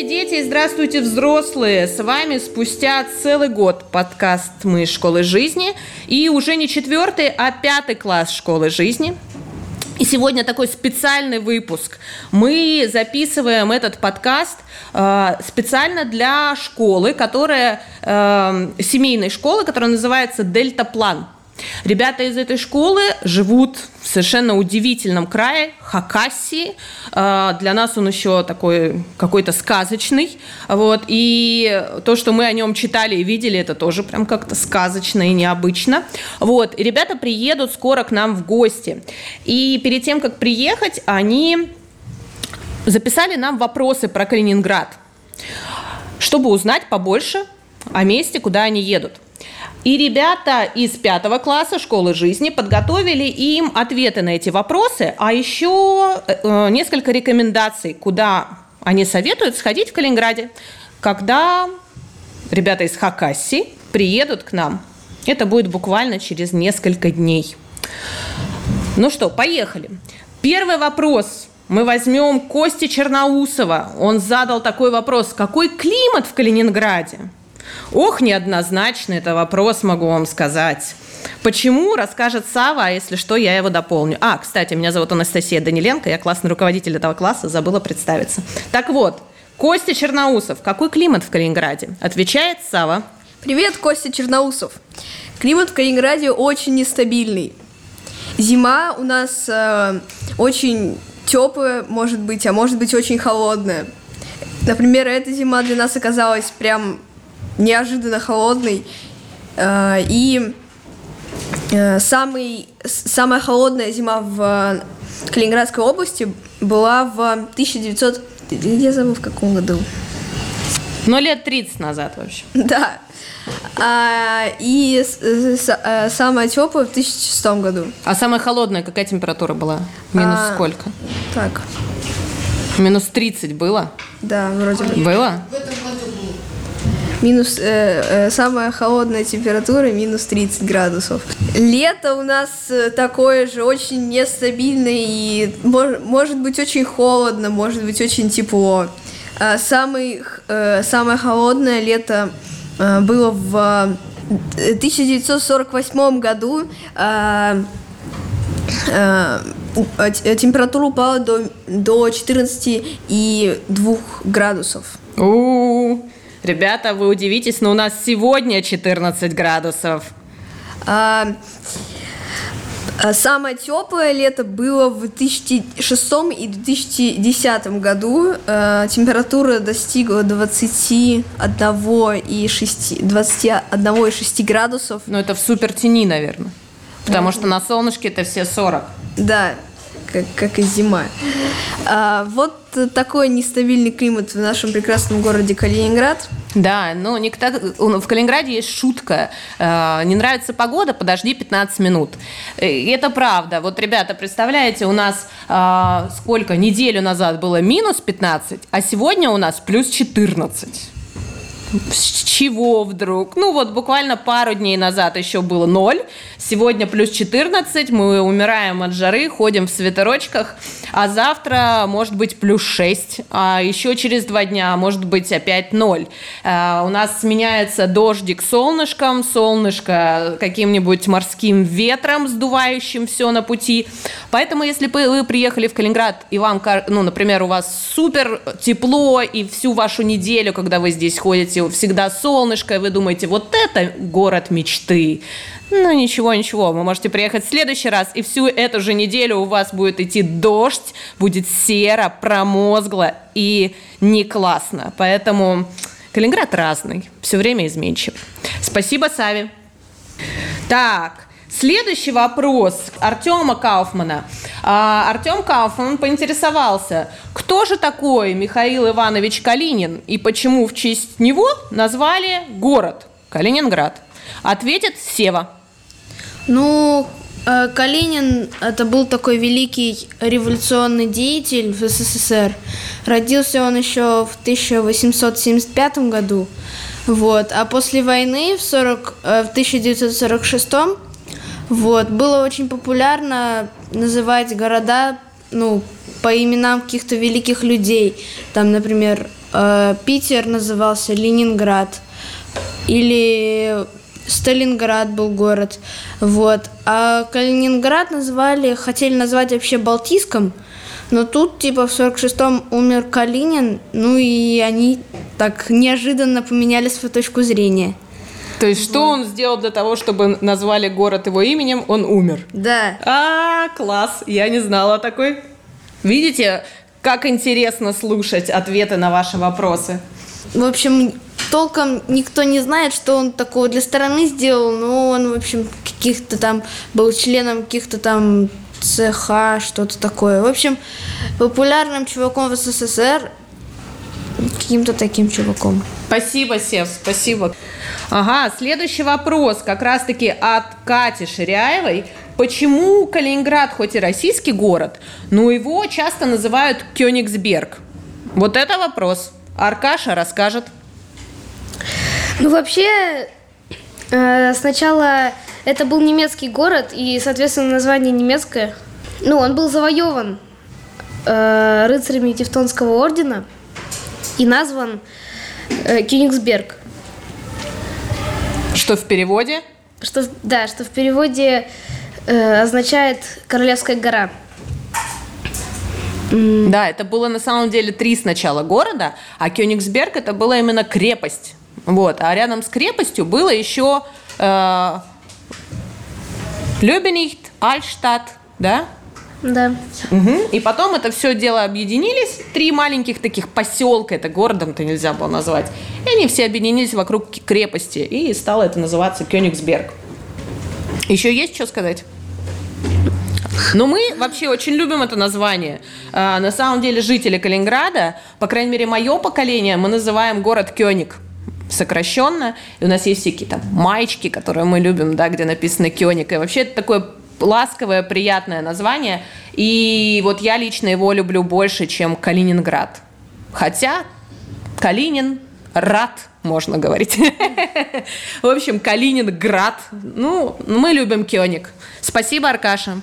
Здравствуйте, дети, и здравствуйте, взрослые! С вами спустя целый год подкаст «Мы школы жизни». И уже не четвертый, а пятый класс школы жизни. И сегодня такой специальный выпуск. Мы записываем этот подкаст э, специально для школы, которая э, семейной школы, которая называется Дельта План. Ребята из этой школы живут в совершенно удивительном крае, Хакасии. А, для нас он еще такой какой-то сказочный. Вот. И то, что мы о нем читали и видели, это тоже прям как-то сказочно и необычно. Вот. И ребята приедут скоро к нам в гости. И перед тем, как приехать, они записали нам вопросы про Калининград, чтобы узнать побольше о месте, куда они едут. И ребята из пятого класса школы жизни подготовили им ответы на эти вопросы, а еще э, несколько рекомендаций, куда они советуют сходить в Калининграде, когда ребята из Хакасии приедут к нам. Это будет буквально через несколько дней. Ну что, поехали. Первый вопрос мы возьмем Кости Черноусова. Он задал такой вопрос. Какой климат в Калининграде? Ох, неоднозначно это вопрос, могу вам сказать. Почему, расскажет Сава, а если что, я его дополню. А, кстати, меня зовут Анастасия Даниленко, я классный руководитель этого класса, забыла представиться. Так вот, Костя Черноусов. Какой климат в Калининграде? Отвечает Сава. Привет, Костя Черноусов. Климат в Калининграде очень нестабильный. Зима у нас э, очень теплая, может быть, а может быть очень холодная. Например, эта зима для нас оказалась прям неожиданно холодный. Э, и э, самый, самая холодная зима в Калининградской области была в 1900... Я забыл, в каком году. Ну, лет 30 назад вообще. Да. А, и с, с, а, самая теплая в 2006 году. А самая холодная какая температура была? Минус а, сколько? Так. Минус 30 было? Да, вроде бы. Было? В этом Минус, э, э, самая холодная температура минус 30 градусов. Лето у нас э, такое же, очень нестабильное и мож, может быть очень холодно, может быть очень тепло. А самый, э, самое холодное лето э, было в 1948 году. Э, э, температура упала до, до 14 и 2 градусов. У-у-у. Ребята, вы удивитесь, но у нас сегодня 14 градусов. А, а, самое теплое лето было в 2006 и 2010 году. А, температура достигла 21,6 21,6 градусов. Ну, это в супер тени, наверное. Потому что на солнышке это все 40. Да, как, как и зима. А, вот такой нестабильный климат в нашем прекрасном городе Калининград. Да, но не так, в Калининграде есть шутка. А, не нравится погода, подожди 15 минут. И это правда. Вот, ребята, представляете, у нас а, сколько? Неделю назад было минус 15, а сегодня у нас плюс 14. С чего вдруг? Ну вот буквально пару дней назад еще было 0, сегодня плюс 14, мы умираем от жары, ходим в свитерочках, а завтра может быть плюс 6, а еще через два дня может быть опять 0. А, у нас сменяется дождик солнышком, солнышко каким-нибудь морским ветром, сдувающим все на пути. Поэтому если вы приехали в Калининград и вам, ну, например, у вас супер тепло и всю вашу неделю, когда вы здесь ходите, всегда солнышко, и вы думаете, вот это город мечты. Ну, ничего, ничего, вы можете приехать в следующий раз, и всю эту же неделю у вас будет идти дождь, будет серо, промозгло и не классно. Поэтому Калининград разный, все время изменчив. Спасибо, Сави. Так, Следующий вопрос Артема Кауфмана. А, Артем Кауфман поинтересовался, кто же такой Михаил Иванович Калинин и почему в честь него назвали город Калининград? Ответит Сева. Ну, э, Калинин это был такой великий революционный деятель в СССР. Родился он еще в 1875 году. Вот. А после войны в, 40, э, в 1946 вот, было очень популярно называть города ну, по именам каких-то великих людей. Там, например, э, Питер назывался Ленинград. Или Сталинград был город. Вот. А Калининград назвали, хотели назвать вообще Балтийском, но тут, типа, в 46-м умер Калинин, ну и они так неожиданно поменяли свою точку зрения. То есть, что он сделал для того, чтобы назвали город его именем? Он умер. Да. А, класс, я не знала такой. Видите, как интересно слушать ответы на ваши вопросы. В общем, толком никто не знает, что он такого для страны сделал, но он, в общем, каких-то там был членом каких-то там ЦХ, что-то такое. В общем, популярным чуваком в СССР, каким-то таким чуваком. Спасибо, Сев, спасибо. Ага, следующий вопрос как раз-таки от Кати Ширяевой. Почему Калининград, хоть и российский город, но его часто называют Кёнигсберг? Вот это вопрос. Аркаша расскажет. Ну, вообще, э, сначала это был немецкий город, и, соответственно, название немецкое. Ну, он был завоеван э, рыцарями Тевтонского ордена и назван э, Кёнигсберг. Что в переводе? Что, да, что в переводе э, означает Королевская гора. Да, это было на самом деле три сначала города, а Кёнигсберг это была именно крепость. Вот. А рядом с крепостью было еще э, Любенихт, Альштадт, да? Да. Угу. И потом это все дело объединились. Три маленьких таких поселка, это городом-то нельзя было назвать. И они все объединились вокруг крепости. И стало это называться Кёнигсберг. Еще есть что сказать? Но мы вообще очень любим это название. А, на самом деле жители Калининграда, по крайней мере, мое поколение, мы называем город Кёник сокращенно. И у нас есть всякие там маечки, которые мы любим, да, где написано Кёник. И вообще это такое ласковое, приятное название. И вот я лично его люблю больше, чем Калининград. Хотя Калинин рад, можно говорить. В общем, Калининград. Ну, мы любим Кёник. Спасибо, Аркаша.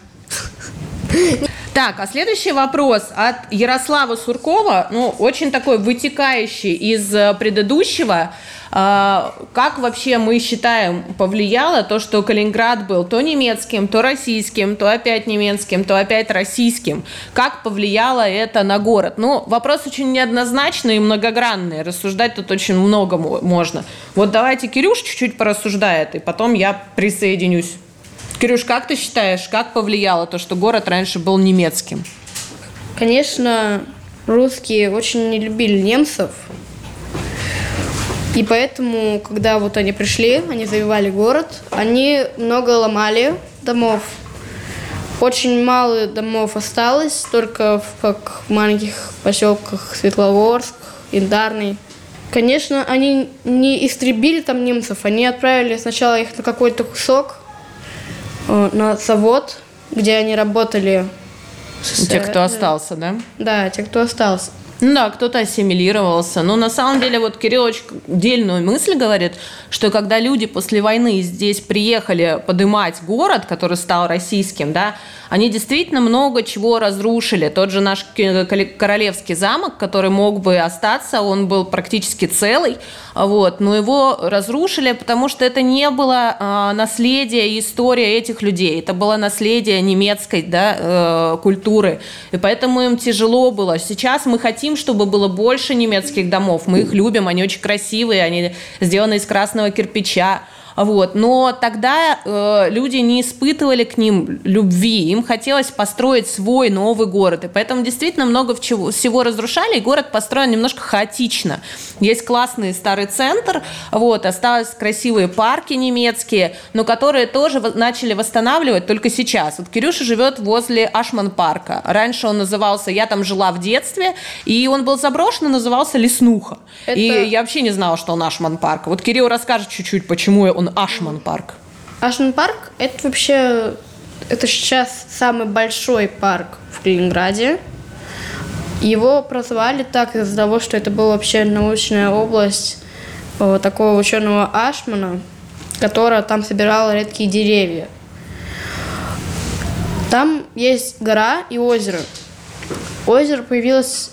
Так, а следующий вопрос от Ярослава Суркова, ну, очень такой вытекающий из э, предыдущего. А, как вообще мы считаем, повлияло то, что Калининград был то немецким, то российским, то опять немецким, то опять российским? Как повлияло это на город? Ну, вопрос очень неоднозначный и многогранный. Рассуждать тут очень много можно. Вот давайте Кирюш чуть-чуть порассуждает, и потом я присоединюсь. Кирюш, как ты считаешь, как повлияло то, что город раньше был немецким? Конечно, русские очень не любили немцев. И поэтому, когда вот они пришли, они завивали город, они много ломали домов. Очень мало домов осталось, только в как маленьких поселках Светлогорск, Индарный. Конечно, они не истребили там немцев, они отправили сначала их на какой-то кусок, Э, на завод, где они работали. Те, кто остался, да? Да, те, кто остался. Ну да, кто-то ассимилировался. Но на самом деле вот Кирилл очень дельную мысль говорит, что когда люди после войны здесь приехали подымать город, который стал российским, да, они действительно много чего разрушили. Тот же наш королевский замок, который мог бы остаться, он был практически целый, вот, но его разрушили, потому что это не было э, наследие и история этих людей, это было наследие немецкой да, э, культуры, и поэтому им тяжело было. Сейчас мы хотим, чтобы было больше немецких домов, мы их любим, они очень красивые, они сделаны из красного кирпича, вот. Но тогда э, люди не испытывали к ним любви, им хотелось построить свой новый город. И поэтому действительно много всего разрушали, и город построен немножко хаотично. Есть классный старый центр, вот, остались красивые парки немецкие, но которые тоже начали восстанавливать только сейчас. Вот Кирюша живет возле Ашман-парка. Раньше он назывался, я там жила в детстве, и он был заброшен и назывался Леснуха. Это... И я вообще не знала, что он Ашман-парк. Вот Кирилл расскажет чуть-чуть, почему он Ашман-парк. Ашман-парк – это вообще, это сейчас самый большой парк в Калининграде. Его прозвали так из-за того, что это была вообще научная область э, такого ученого Ашмана, которая там собирала редкие деревья. Там есть гора и озеро. Озеро появилось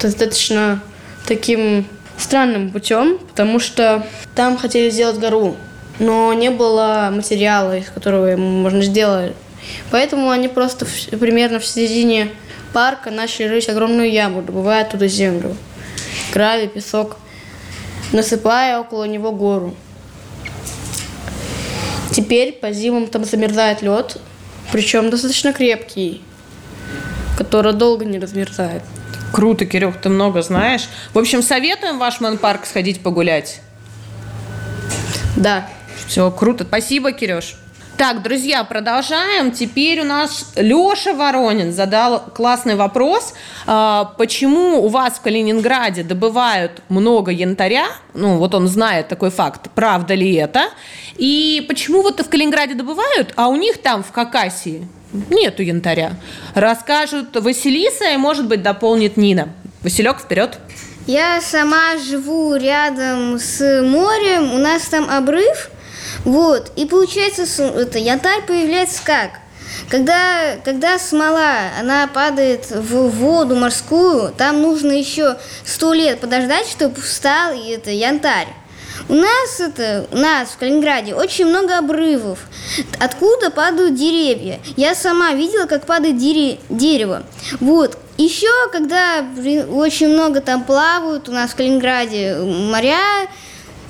достаточно таким странным путем, потому что там хотели сделать гору, но не было материала, из которого можно сделать. Поэтому они просто примерно в середине парка начали рыть огромную яму, добывая оттуда землю, гравий, песок, насыпая около него гору. Теперь по зимам там замерзает лед, причем достаточно крепкий, который долго не размерзает. Круто, Кирюх, ты много знаешь. В общем, советуем в Ашман парк сходить погулять. Да. Все, круто. Спасибо, Кирюш. Так, друзья, продолжаем. Теперь у нас Леша Воронин задал классный вопрос. А, почему у вас в Калининграде добывают много янтаря? Ну, вот он знает такой факт. Правда ли это? И почему вот в Калининграде добывают, а у них там в Хакасии нету янтаря? Расскажут Василиса и, может быть, дополнит Нина. Василек, вперед. Я сама живу рядом с морем, у нас там обрыв – вот, и получается, это янтарь появляется как? Когда, когда смола, она падает в воду морскую, там нужно еще сто лет подождать, чтобы встал это янтарь. У нас это, у нас в Калининграде очень много обрывов, откуда падают деревья. Я сама видела, как падает дере, дерево. Вот. Еще, когда очень много там плавают у нас в Калининграде моря,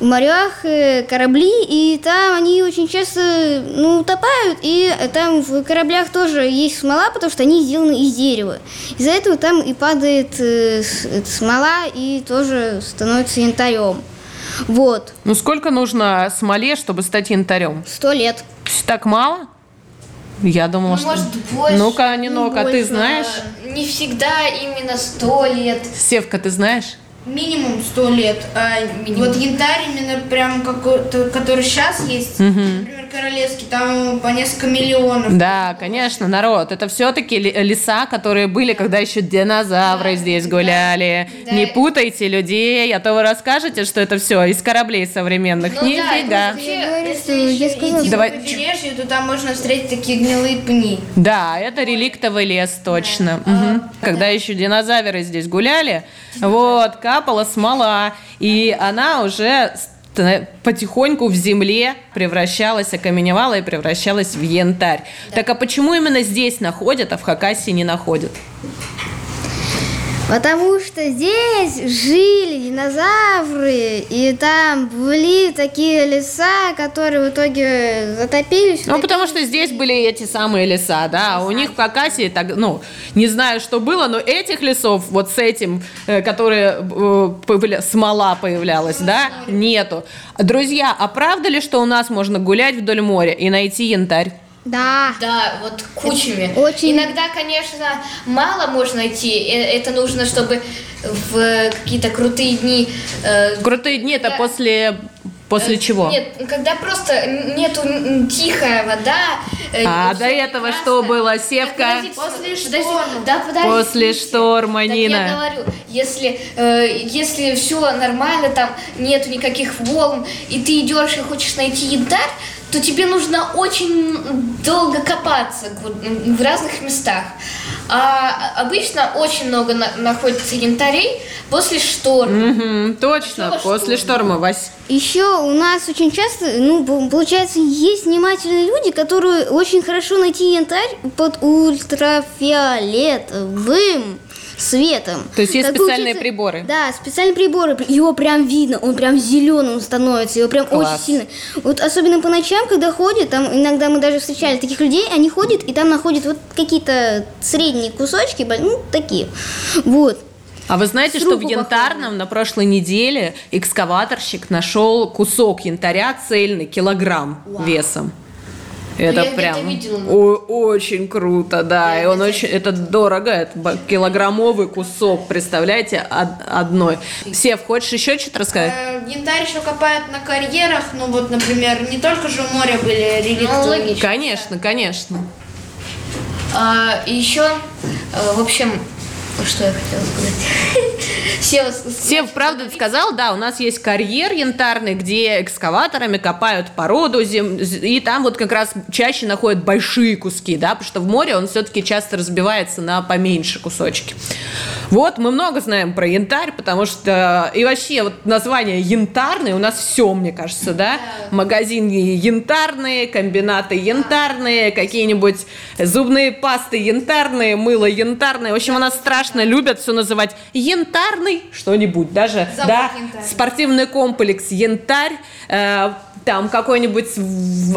морях э, корабли, и там они очень часто ну, утопают, и там в кораблях тоже есть смола, потому что они сделаны из дерева. Из-за этого там и падает э, смола, и тоже становится янтарем. Вот. Ну сколько нужно смоле, чтобы стать янтарем? Сто лет. Так мало? Я думала, ну, что... Может, больше. Ну-ка, Нинока, ну, ты знаешь? Не всегда именно сто лет. Севка, ты знаешь? Минимум сто лет. А Минимум. Вот янтарь именно прям какой-то, который сейчас есть, угу. Королевский, там по несколько миллионов. Да, конечно, народ. Это все-таки леса, которые были, когда еще динозавры да, здесь гуляли. Да, Не путайте людей, а то вы расскажете, что это все из кораблей современных. Ну, Нифига. Да, если еще идти Давай. по побережью, то там можно встретить такие гнилые пни. Да, это реликтовый лес, точно. Да. Угу. А, когда да. еще динозавры здесь гуляли, вот, капала смола, и она уже потихоньку в земле превращалась, окаменевала и превращалась в янтарь. Да. Так а почему именно здесь находят, а в Хакасии не находят? Потому что здесь жили динозавры, и там были такие леса, которые в итоге затопились. Ну, потому что здесь были эти самые леса, да, а у них в Хакасии, так, ну, не знаю, что было, но этих лесов вот с этим, э, которые э, смола появлялась, да, нету. Друзья, а правда ли, что у нас можно гулять вдоль моря и найти янтарь? Да. Да, вот кучами. Очень... Иногда, конечно, мало можно найти. Э, это нужно, чтобы в какие-то крутые дни... Э, крутые дни это после После э, чего? Нет, когда просто нету тихая вода. А до этого что было, Севка? После шторма. Да, подожди. После шторма, так Нина. я говорю, если, э, если все нормально, там нету никаких волн, и ты идешь и хочешь найти янтарь, то тебе нужно очень долго копаться в разных местах. А обычно очень много на находится янтарей после шторма. Угу, точно, после, после шторма, Вась. Еще у нас очень часто, ну, получается, есть внимательные люди, которые очень хорошо найти янтарь под ультрафиолетовым светом. То есть есть так специальные приборы? Да, специальные приборы. Его прям видно, он прям зеленым становится, его прям Класс. очень сильно. Вот особенно по ночам, когда ходят, там иногда мы даже встречали таких людей, они ходят и там находят вот какие-то средние кусочки, ну, такие. Вот. А вы знаете, что в Янтарном на прошлой неделе экскаваторщик нашел кусок янтаря цельный, килограмм весом. Это я прям видела. о- очень круто, да. И он очень, это дорого, это килограммовый кусок, представляете, од- одной. Сев, хочешь еще что-то рассказать? Э, Янтарь еще копают на карьерах, ну вот, например, не только же у моря были реликты. Конечно, конечно. А, и еще, э, в общем, что я хотела сказать? Сева, Сев, правда, сказал, да, у нас есть карьер янтарный, где экскаваторами копают породу, зем- и там вот как раз чаще находят большие куски, да, потому что в море он все-таки часто разбивается на поменьше кусочки. Вот, мы много знаем про янтарь, потому что и вообще вот название янтарный у нас все, мне кажется, да, магазины янтарные, комбинаты янтарные, какие-нибудь зубные пасты янтарные, мыло янтарное, в общем, у нас страшно любят все называть янтарный что-нибудь, даже, Завод да, «Янтарь». спортивный комплекс янтарь, э, там какой-нибудь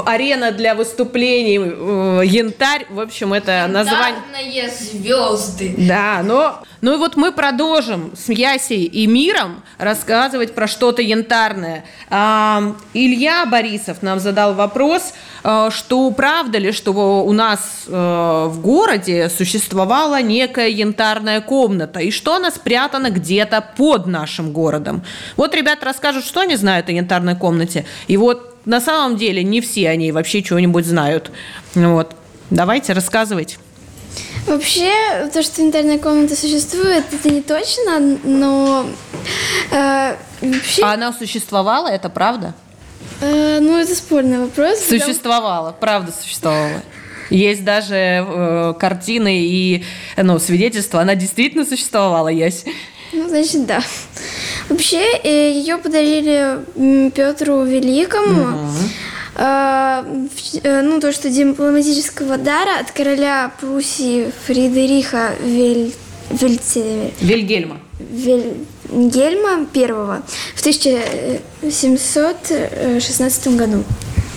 арена для выступлений э, янтарь, в общем, это название. Звезды. Да, но... Ну и вот мы продолжим с Ясей и Миром рассказывать про что-то янтарное. А, Илья Борисов нам задал вопрос, а, что правда ли, что у нас э, в городе существовала некая янтарная комната, и что она спрятана где-то под нашим городом. Вот ребята расскажут, что они знают о янтарной комнате, и вот на самом деле не все они вообще чего-нибудь знают. Вот. Давайте, рассказывайте. Вообще, то, что интерная комната существует, это не точно, но э, вообще, А она существовала, это правда? э, ну это спорный вопрос. потому- Существовала, правда существовала. Есть даже э, картины и ну, свидетельства, она действительно существовала, Ясь. Ну, значит, да. Вообще, ее подарили Петру Великому. Э, э, ну, то, что дипломатического дара от короля Пруссии Фридериха Вель... Вельце- Вильгельма. Вильгельма I в 1716 году.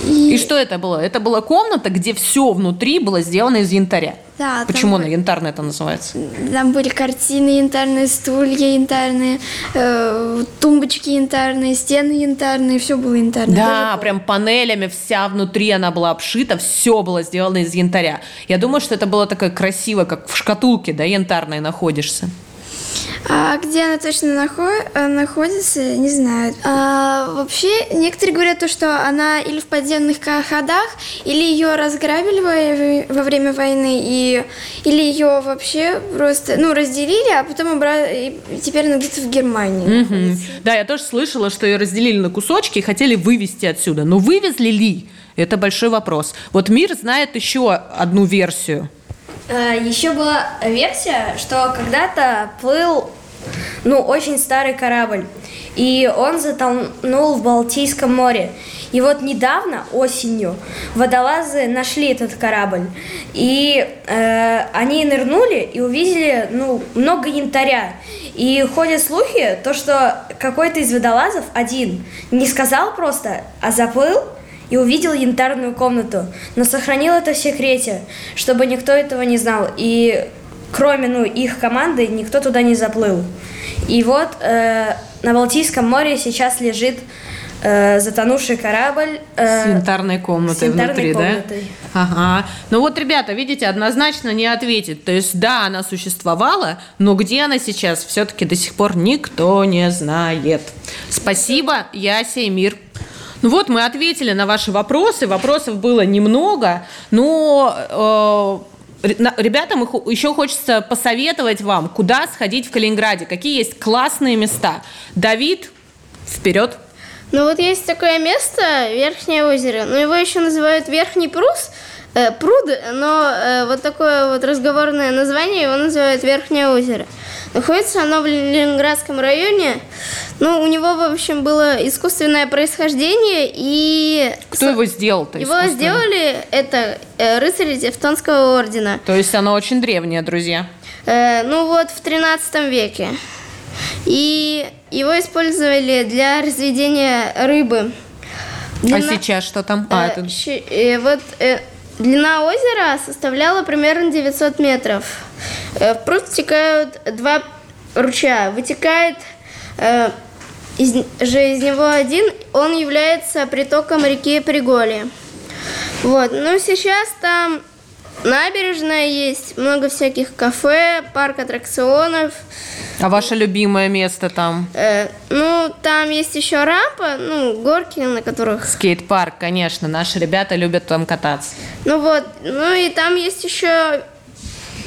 И что это было? Это была комната, где все внутри было сделано из янтаря. Да, Почему она были- янтарная это называется? Там были картины янтарные, стулья янтарные, э, тумбочки янтарные, стены янтарные, все было янтарное. Да, прям панелями вся внутри она была обшита, все было сделано из янтаря. Я думаю, что это было такое красиво, как в шкатулке, да, янтарной находишься. А где она точно нахо- э, находится, не знаю. А, вообще, некоторые говорят то, что она или в подземных ходах, или ее разграбили во, во время войны, и, или ее вообще просто, ну, разделили, а потом обра- и теперь она где-то в Германии. Мгм. Да, я тоже слышала, что ее разделили на кусочки и хотели вывести отсюда. Но вывезли ли? Это большой вопрос. Вот мир знает еще одну версию. Еще была версия, что когда-то плыл, ну, очень старый корабль, и он затонул в Балтийском море. И вот недавно, осенью, водолазы нашли этот корабль, и э, они нырнули и увидели, ну, много янтаря. И ходят слухи, то, что какой-то из водолазов, один, не сказал просто, а заплыл, и увидел янтарную комнату, но сохранил это в секрете, чтобы никто этого не знал. И кроме ну, их команды никто туда не заплыл. И вот э, на Балтийском море сейчас лежит э, затонувший корабль. э, С янтарной комнатой с янтарной внутри, комнатой. да? Ага. Ну вот, ребята, видите, однозначно не ответит. То есть, да, она существовала, но где она сейчас, все-таки до сих пор никто не знает. Спасибо, Яся и Мир. Ну вот, мы ответили на ваши вопросы. Вопросов было немного, но э, ребятам еще хочется посоветовать вам, куда сходить в Калининграде, какие есть классные места. Давид, вперед. Ну вот есть такое место, Верхнее озеро, но его еще называют Верхний Прус, пруд, но э, вот такое вот разговорное название его называют Верхнее озеро. Находится оно в Ленинградском районе. Ну, у него, в общем, было искусственное происхождение, и Кто его сделал-то? его сделали это э, рыцари Тевтонского ордена. То есть оно очень древнее, друзья. Э, ну вот в 13 веке. И его использовали для разведения рыбы. А Длина- сейчас что там? А, э, это... э, вот э, длина озера составляла примерно 900 метров. Э, в пруд стекают два ручья вытекает э, из, же из него один, он является притоком реки Приголи. Вот, ну сейчас там набережная есть, много всяких кафе, парк аттракционов. А ваше любимое место там? Э, ну, там есть еще рампа, ну, горки, на которых... Скейт-парк, конечно. Наши ребята любят там кататься. Ну вот, ну и там есть еще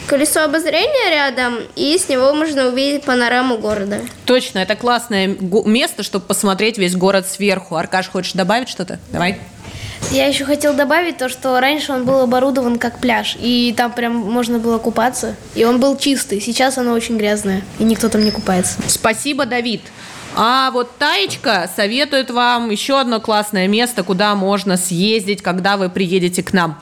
колесо обозрения рядом, и с него можно увидеть панораму города. Точно, это классное место, чтобы посмотреть весь город сверху. Аркаш, хочешь добавить что-то? Давай. Я еще хотел добавить то, что раньше он был оборудован как пляж, и там прям можно было купаться, и он был чистый. Сейчас оно очень грязное, и никто там не купается. Спасибо, Давид. А вот Таечка советует вам еще одно классное место, куда можно съездить, когда вы приедете к нам.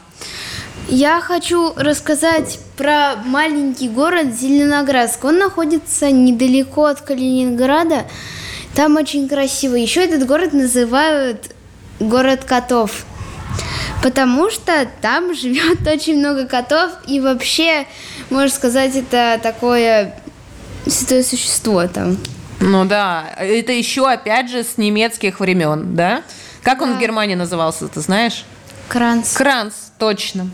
Я хочу рассказать про маленький город Зеленоградск. Он находится недалеко от Калининграда. Там очень красиво. Еще этот город называют город котов. Потому что там живет очень много котов. И вообще, можно сказать, это такое святое существо там. Ну да, это еще опять же с немецких времен, да? Как он в Германии назывался, ты знаешь? Кранц. Кранц, точно.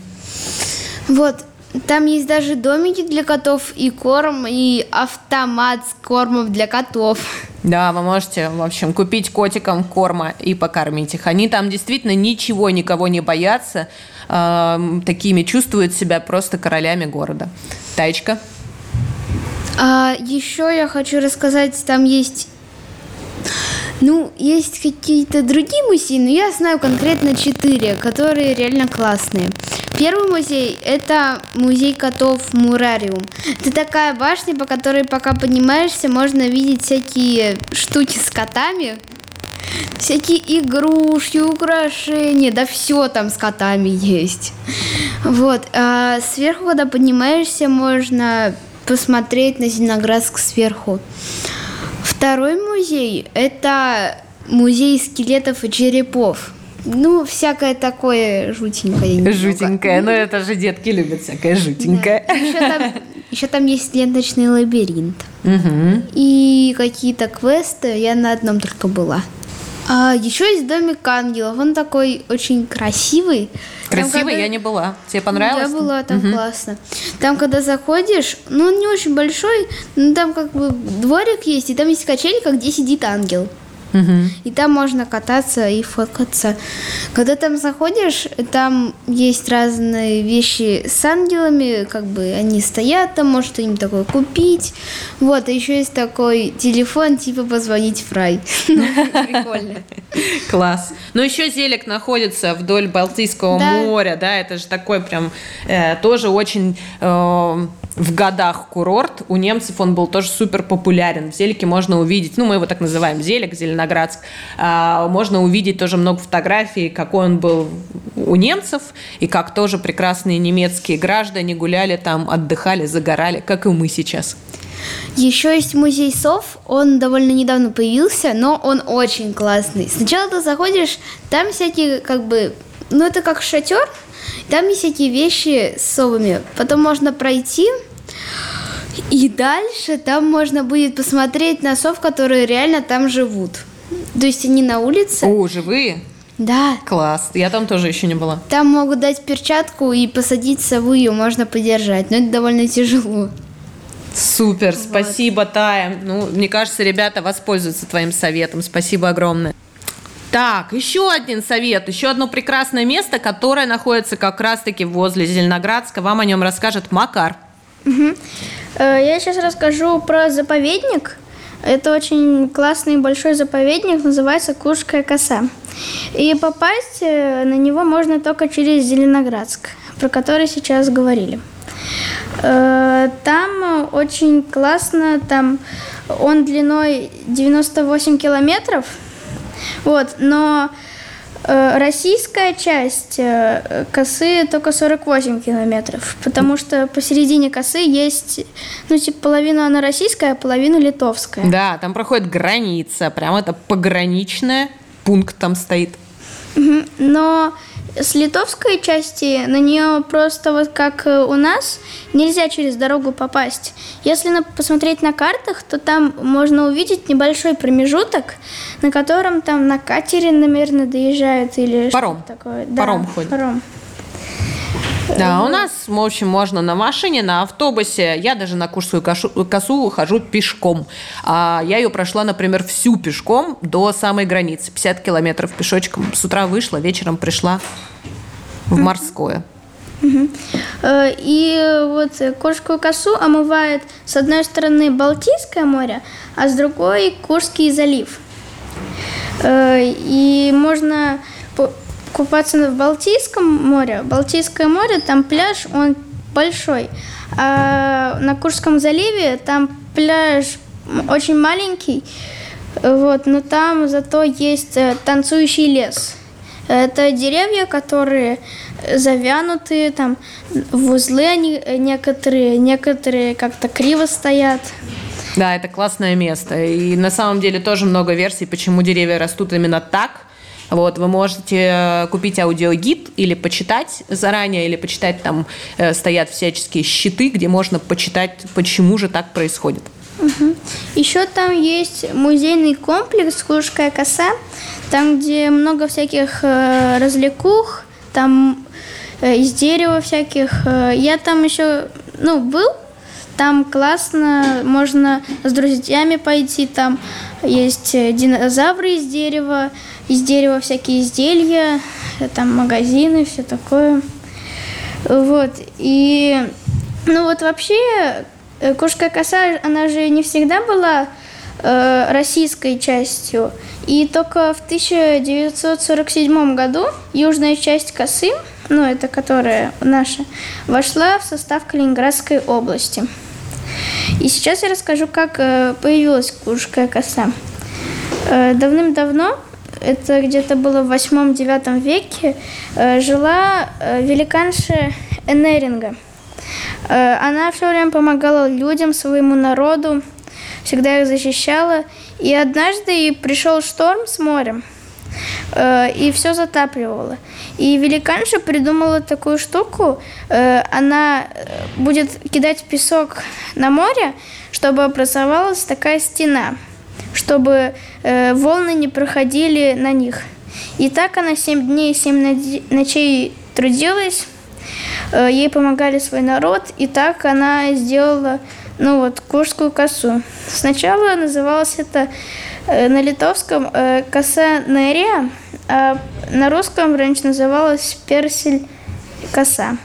Вот, там есть даже домики для котов и корм, и автомат с кормом для котов. Да, вы можете, в общем, купить котикам корма и покормить их. Они там действительно ничего, никого не боятся, эм, такими чувствуют себя просто королями города. Таечка? А еще я хочу рассказать, там есть, ну, есть какие-то другие музеи, но я знаю конкретно четыре, которые реально классные. Первый музей – это музей котов Мурариум. Это такая башня, по которой, пока поднимаешься, можно видеть всякие штуки с котами, всякие игрушки, украшения, да все там с котами есть. Вот. А сверху, когда поднимаешься, можно посмотреть на Зеленоградск сверху. Второй музей – это музей скелетов и черепов. Ну, всякое такое жутенькое. немного. Жутенькая, ну это же детки любят всякое жутенькое. Еще там, еще там есть ленточный лабиринт. Мгм. И какие-то квесты. Я на одном только была. А еще есть домик ангелов. Он такой очень красивый. Там, Красиво, когда- я не была. Тебе понравилось? Я была там классно. Там, когда заходишь, ну он не очень большой, но там как бы дворик есть, и там есть качелька, где сидит ангел. Мгм. И там можно кататься и фоткаться. Когда там заходишь, там есть разные вещи с ангелами, как бы они стоят, там может что-нибудь такое купить. Вот, а еще есть такой телефон, типа позвонить в рай. Ну, Прикольно. Класс. Ну, еще Зелик находится вдоль Балтийского моря, да, это же такой прям э, тоже очень э, в годах курорт. У немцев он был тоже супер популярен. В Зелике можно увидеть, ну, мы его так называем, Зелик, Зеленоградск. А, можно увидеть тоже много фотографий, какой он был у немцев, и как тоже прекрасные немецкие граждане гуляли там, отдыхали, загорали, как и мы сейчас. Еще есть музей сов, он довольно недавно появился, но он очень классный. Сначала ты заходишь, там всякие как бы, ну это как шатер, там есть всякие вещи с совами. Потом можно пройти, и дальше там можно будет посмотреть на сов, которые реально там живут. То есть они на улице. О, живые? Да. Класс. Я там тоже еще не была. Там могут дать перчатку и посадить сову, ее можно подержать, но это довольно тяжело. Супер, спасибо, Тая. Ну, мне кажется, ребята воспользуются твоим советом. Спасибо огромное. Так, еще один совет, еще одно прекрасное место, которое находится как раз-таки возле Зеленоградска. Вам о нем расскажет Макар. Э, Я сейчас расскажу про заповедник. Это очень классный большой заповедник, называется Куршская коса. И попасть э, на него можно только через Зеленоградск, про который сейчас говорили. Э, Там очень классно, там он длиной 98 километров, вот, но э, российская часть э, косы только 48 километров, потому что посередине косы есть, ну, типа, половина она российская, а половина литовская. Да, там проходит граница, прям это пограничная, пункт там стоит. Но с литовской части на нее просто вот как э, у нас нельзя через дорогу попасть. Если на, посмотреть на картах, то там можно увидеть небольшой промежуток, на котором там на катере, наверное, доезжают или Паром. что такое. Паром ходит. Паром. Да, у нас, в общем, можно на машине, на автобусе. Я даже на Курскую косу хожу пешком. А я ее прошла, например, всю пешком до самой границы. 50 километров пешочком. С утра вышла, вечером пришла в морское. Э, И вот Курскую косу омывает с одной стороны Балтийское море, а с другой Курский залив. Э, И можно купаться в Балтийском море. Балтийское море, там пляж, он большой. А на Курском заливе там пляж очень маленький, вот, но там зато есть э, танцующий лес. Это деревья, которые завянутые, там в узлы они э, некоторые, некоторые как-то криво стоят. Да, это классное место. И на самом деле тоже много версий, почему деревья растут именно так. Вот, вы можете э, купить аудиогид или почитать заранее, или почитать, там э, стоят всяческие щиты, где можно почитать, почему же так происходит. Еще там есть музейный комплекс Курская коса, там, где много всяких э, развлекух, там э, из дерева всяких. Э, я там еще, ну, был, там классно, можно с друзьями пойти, там есть э, динозавры из дерева, из дерева всякие изделия, э, там магазины, все такое. Вот, и, ну вот вообще, э, Курская коса, она же не всегда была э, российской частью. И только в 1947 году южная часть косы, ну это которая наша, вошла в состав Калининградской области. И сейчас я расскажу, как э, появилась Курская коса. Давным-давно, это где-то было в 8-9 веке, э, жила э, великанша Энеринга. Э, Она все время помогала людям, своему народу, всегда их защищала. И однажды пришел шторм с морем, и все затапливало. И великанша придумала такую штуку. Она будет кидать песок на море, чтобы образовалась такая стена, чтобы э, волны не проходили на них. И так она 7 дней и 7 нади- ночей трудилась, Э, ей помогали свой народ, и так она сделала, ну вот, Курскую косу. Сначала называлось это э, на литовском э, коса нерия, а на русском раньше называлось персель коса.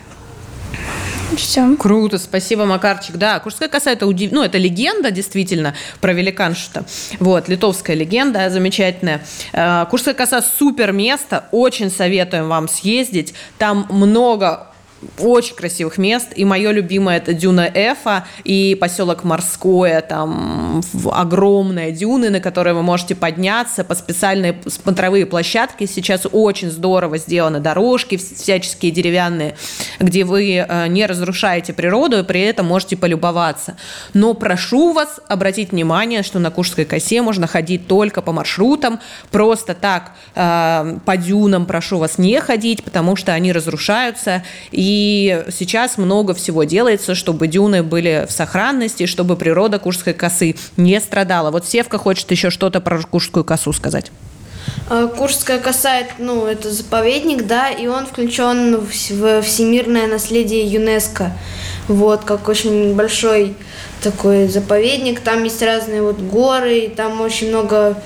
Все. Круто, спасибо, Макарчик. Да, Курская коса это удив... ну, это легенда, действительно, про великаншу-то. Вот, литовская легенда замечательная. Э, Курская коса супер место, очень советуем вам съездить. Там много очень красивых мест. И мое любимое это дюна Эфа и поселок Морское. Там огромные дюны, на которые вы можете подняться по специальные смотровые площадки. Сейчас очень здорово сделаны дорожки вс- всяческие деревянные, где вы э, не разрушаете природу и при этом можете полюбоваться. Но прошу вас обратить внимание, что на Курской косе можно ходить только по маршрутам. Просто так э, по дюнам прошу вас не ходить, потому что они разрушаются. И сейчас много всего делается, чтобы дюны были в сохранности, чтобы природа Курской косы не страдала. Вот Севка хочет еще что-то про Курскую косу сказать. Э, Курская коса, ну, это заповедник, да, и он включен в всемирное наследие ЮНЕСКо. Вот, как очень большой такой заповедник. Там есть разные вот горы, и там очень много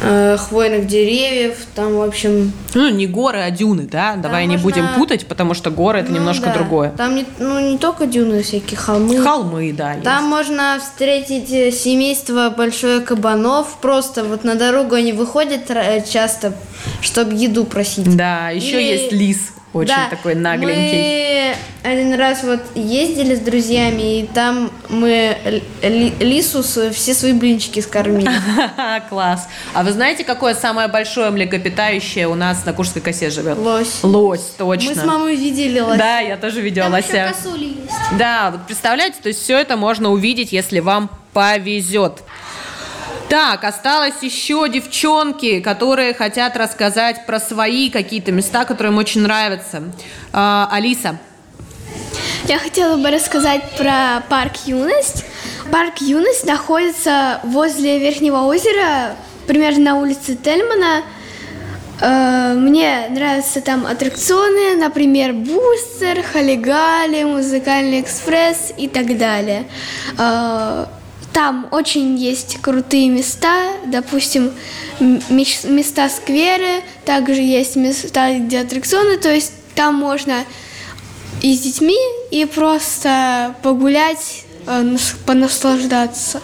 э, хвойных деревьев. Там, в общем, Ну, не горы, а дюны, да? Давай не можно- будем путать, потому что горы это ну немножко да. другое. Там не, ну, не только дюны, всякие холмы. Холмы, да. есть. Там можно встретить э, семейство большое кабанов. Просто вот на дорогу они выходят э, часто, чтобы еду просить. Да, еще Или- есть лис, очень Да, такой нагленький. Мы один раз вот ездили с друзьями, и там мы ли- все свои блинчики скормили. Класс. А вы знаете, какое самое большое млекопитающее у нас на Курской косе живет? Лось. Лось, точно. Мы с мамой видели лось. Да, я тоже видела лося. Да, вот представляете, то есть все это можно увидеть, если вам повезет. Так, осталось еще девчонки, которые хотят рассказать про свои какие-то места, которые им очень нравятся. А, Алиса. Я хотела бы рассказать про парк Юность. Парк Юность находится возле Верхнего озера, примерно на улице Тельмана. Э, Мне нравятся там аттракционы, например, Бустер, Халигали, Музыкальный экспресс и так далее. Там очень есть крутые места, допустим, места скверы, также есть места, где аттракционы, то есть там можно и с детьми, и просто погулять, э, нас- понаслаждаться.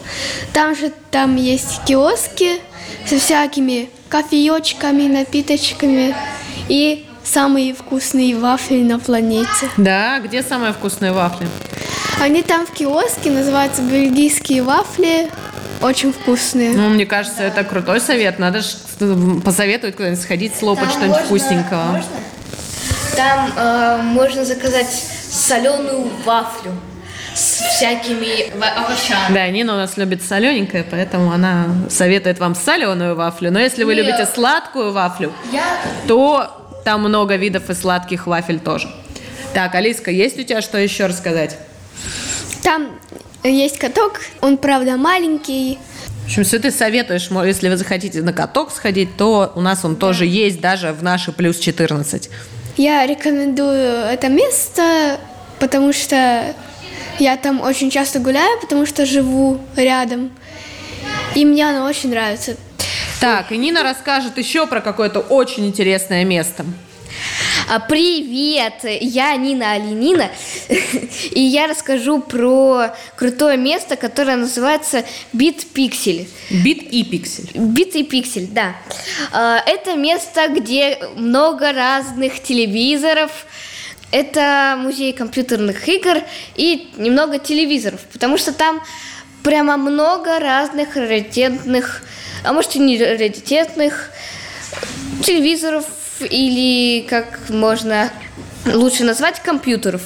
Там же там есть киоски со всякими кофеечками, напиточками и самые вкусные вафли на планете. Да, где самые вкусные вафли? Они там в киоске, называются бельгийские вафли, очень вкусные. Ну, мне кажется, это крутой совет. Надо же посоветовать куда-нибудь сходить, слопать Там что-нибудь можно- вкусненького. можно? Там э, можно заказать соленую вафлю с всякими овощами. Да, Нина у нас любит солененькое, поэтому она советует вам соленую вафлю. Но если вы Нет. любите сладкую вафлю, Я то там много видов и сладких вафель тоже. Так, Алиска, есть у тебя что еще рассказать? Там есть каток, он правда маленький, В общем, если ты советуешь, если вы захотите на каток сходить, то у нас он тоже есть даже в наши плюс 14. Я рекомендую это место, потому что я там очень часто гуляю, потому что живу рядом. И мне оно очень нравится. Так, и Нина расскажет еще про какое-то очень интересное место. А, Привет, я Нина Алинина, и я расскажу про крутое место, которое называется Бит Пиксель. Бит и пиксель. Бит и пиксель, да. А, Это место, где много разных телевизоров. Это музей компьютерных игр и немного телевизоров, потому что там прямо много разных раритетных, а может и не раритетных телевизоров или как можно лучше назвать компьютеров,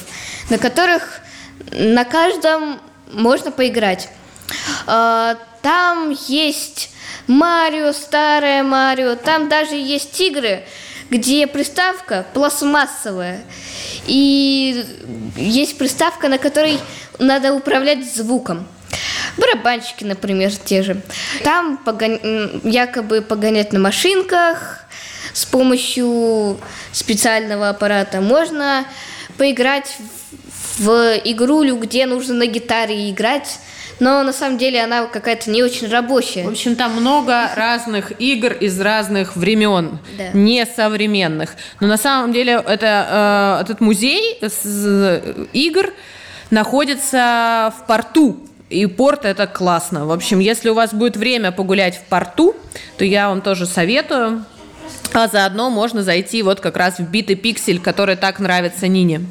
на которых на каждом можно поиграть. А, Там есть Марио, старое Марио, там даже есть игры, где приставка пластмассовая. И есть приставка, на которой надо управлять звуком. Барабанщики, например, те же. Там погон- якобы погонять на машинках с помощью специального аппарата. Можно поиграть в игрулю, где нужно на гитаре играть, но на самом деле она какая-то не очень рабочая. В общем, там много разных игр из разных времен, Да. несовременных. Но на самом деле это, э, этот музей э, игр находится в порту. И порт это классно. В общем, если у вас будет время погулять в порту, то я вам тоже советую. А заодно можно зайти вот как раз в битый пиксель, который так нравится Нине.